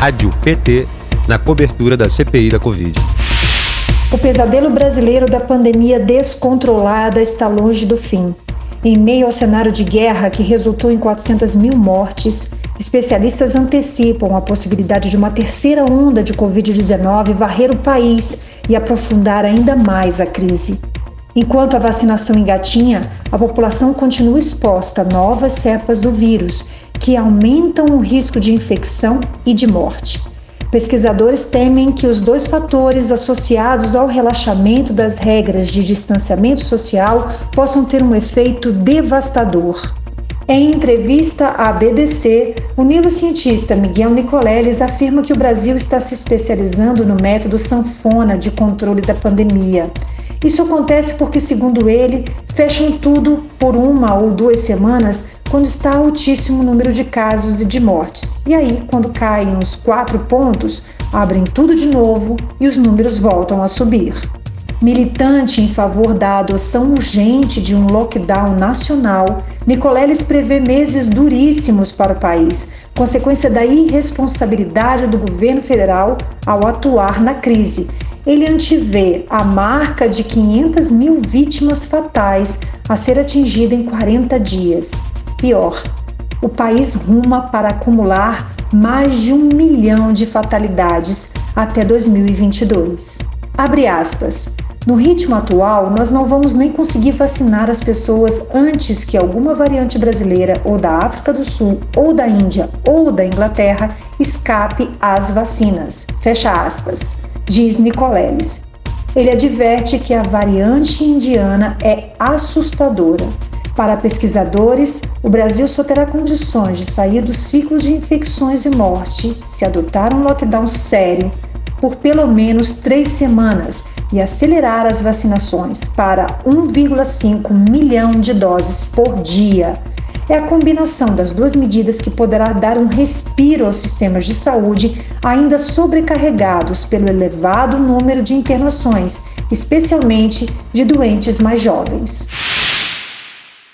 Rádio PT na cobertura da CPI da Covid. O pesadelo brasileiro da pandemia descontrolada está longe do fim. Em meio ao cenário de guerra que resultou em 400 mil mortes, especialistas antecipam a possibilidade de uma terceira onda de Covid-19 varrer o país e aprofundar ainda mais a crise. Enquanto a vacinação engatinha, a população continua exposta a novas cepas do vírus, que aumentam o risco de infecção e de morte. Pesquisadores temem que os dois fatores associados ao relaxamento das regras de distanciamento social possam ter um efeito devastador. Em entrevista à BBC, o neurocientista Miguel Nicoleles afirma que o Brasil está se especializando no método sanfona de controle da pandemia. Isso acontece porque, segundo ele, fecham tudo por uma ou duas semanas quando está altíssimo o número de casos e de mortes. E aí, quando caem os quatro pontos, abrem tudo de novo e os números voltam a subir. Militante em favor da adoção urgente de um lockdown nacional, Nicoleles prevê meses duríssimos para o país, consequência da irresponsabilidade do governo federal ao atuar na crise. Ele antevê a marca de 500 mil vítimas fatais a ser atingida em 40 dias. Pior, o país ruma para acumular mais de um milhão de fatalidades até 2022. Abre aspas. No ritmo atual, nós não vamos nem conseguir vacinar as pessoas antes que alguma variante brasileira ou da África do Sul, ou da Índia, ou da Inglaterra escape às vacinas. Fecha aspas, diz Nicoleles. Ele adverte que a variante indiana é assustadora para pesquisadores, o Brasil só terá condições de sair do ciclo de infecções e morte se adotar um lockdown sério por pelo menos três semanas e acelerar as vacinações para 1,5 milhão de doses por dia. É a combinação das duas medidas que poderá dar um respiro aos sistemas de saúde ainda sobrecarregados pelo elevado número de internações, especialmente de doentes mais jovens.